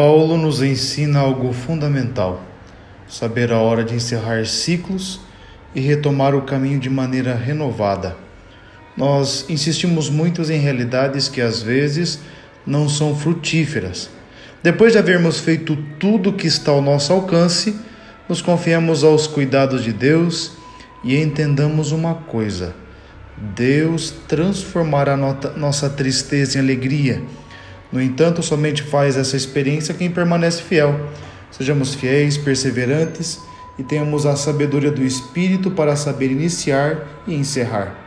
Paulo nos ensina algo fundamental: saber a hora de encerrar ciclos e retomar o caminho de maneira renovada. Nós insistimos muito em realidades que às vezes não são frutíferas. Depois de havermos feito tudo que está ao nosso alcance, nos confiamos aos cuidados de Deus e entendamos uma coisa: Deus transformará nossa tristeza em alegria no entanto, somente faz essa experiência quem permanece fiel. Sejamos fiéis, perseverantes e tenhamos a sabedoria do Espírito para saber iniciar e encerrar.